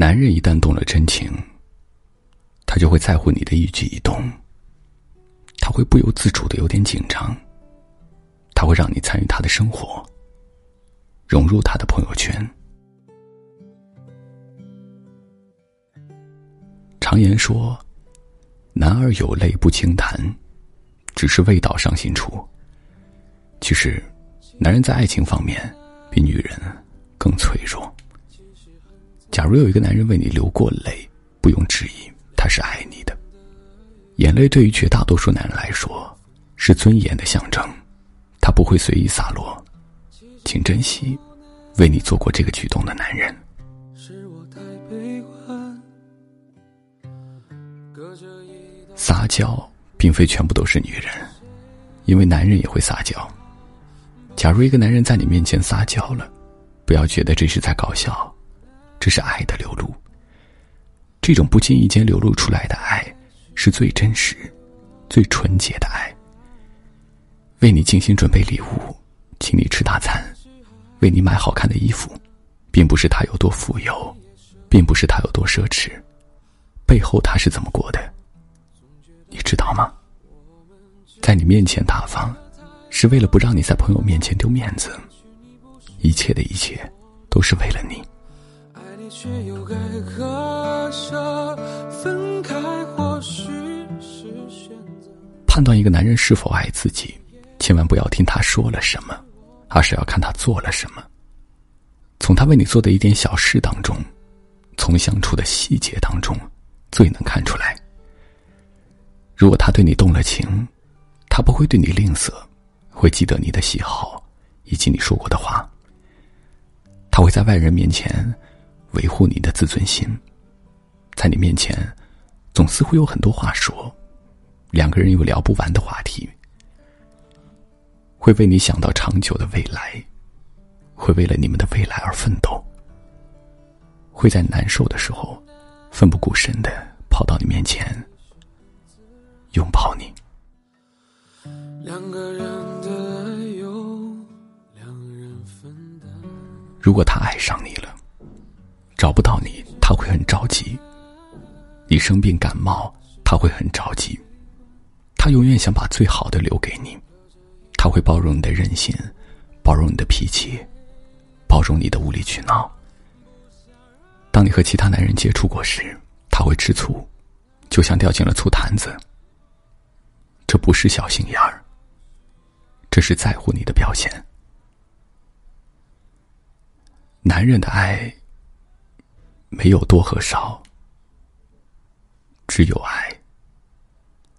男人一旦动了真情，他就会在乎你的一举一动，他会不由自主的有点紧张，他会让你参与他的生活，融入他的朋友圈。常言说：“男儿有泪不轻弹，只是未到伤心处。”其实，男人在爱情方面比女人更脆弱。假如有一个男人为你流过泪，不用质疑，他是爱你的。眼泪对于绝大多数男人来说是尊严的象征，他不会随意洒落，请珍惜为你做过这个举动的男人。撒娇并非全部都是女人，因为男人也会撒娇。假如一个男人在你面前撒娇了，不要觉得这是在搞笑。这是爱的流露。这种不经意间流露出来的爱，是最真实、最纯洁的爱。为你精心准备礼物，请你吃大餐，为你买好看的衣服，并不是他有多富有，并不是他有多奢侈，背后他是怎么过的，你知道吗？在你面前大方，是为了不让你在朋友面前丢面子。一切的一切，都是为了你。却又该割舍，分开或许是选择。判断一个男人是否爱自己，千万不要听他说了什么，而是要看他做了什么。从他为你做的一点小事当中，从相处的细节当中，最能看出来。如果他对你动了情，他不会对你吝啬，会记得你的喜好以及你说过的话。他会在外人面前。维护你的自尊心，在你面前，总似乎有很多话说，两个人有聊不完的话题，会为你想到长久的未来，会为了你们的未来而奋斗，会在难受的时候奋不顾身的跑到你面前拥抱你。两个人的爱由两人分担。如果他爱上你了。找不到你，他会很着急；你生病感冒，他会很着急。他永远想把最好的留给你，他会包容你的任性，包容你的脾气，包容你的无理取闹。当你和其他男人接触过时，他会吃醋，就像掉进了醋坛子。这不是小心眼儿，这是在乎你的表现。男人的爱。没有多和少，只有爱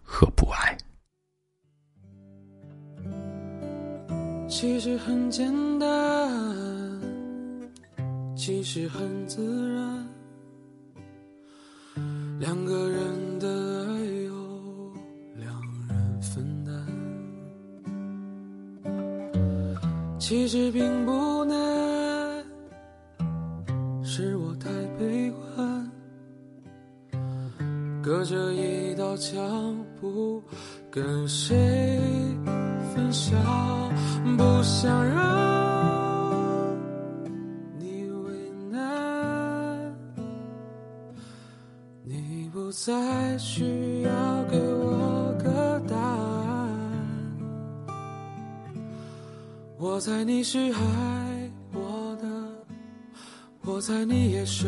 和不爱。其实很简单，其实很自然，两个人的爱由两人分担，其实并不难。隔着一道墙，不跟谁分享，不想让你为难，你不再需要给我个答案，我猜你是爱。我的，我猜你也舍，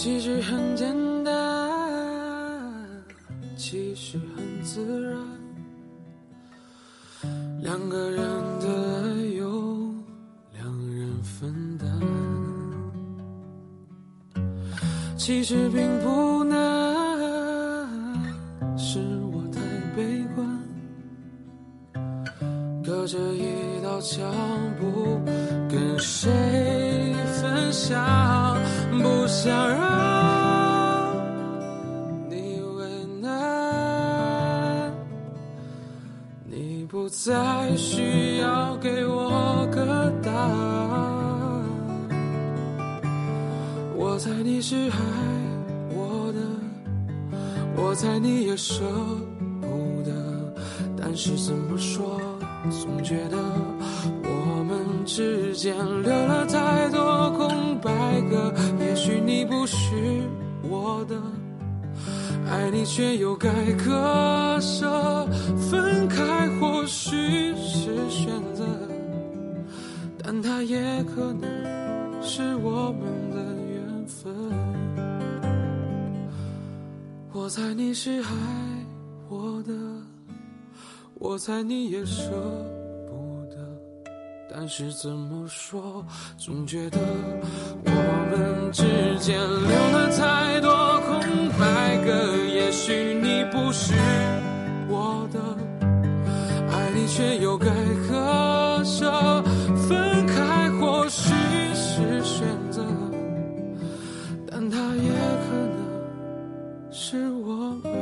其实很简单其实很自然两个人的爱由两人分担。其实并不难是我太悲观隔着一道墙不跟谁分享。不想让你为难，你不再需要给我个答案。我猜你是爱我的，我猜你也舍不得，但是怎么说，总觉得我们之间留了太多空白格。你不是我的，爱你却又该割舍，分开或许是选择，但它也可能是我们的缘分。我猜你是爱我的，我猜你也舍，但是怎么说，总觉得我们之间留了太多空白格。也许你不是我的，爱你却又该割舍，分开或许是选择，但它也可能是我们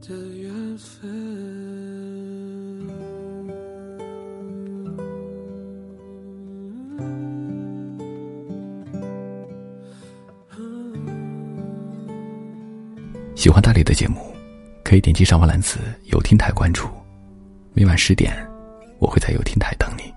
的缘分。喜欢大理的节目，可以点击上方蓝字“有听台”关注。每晚十点，我会在有听台等你。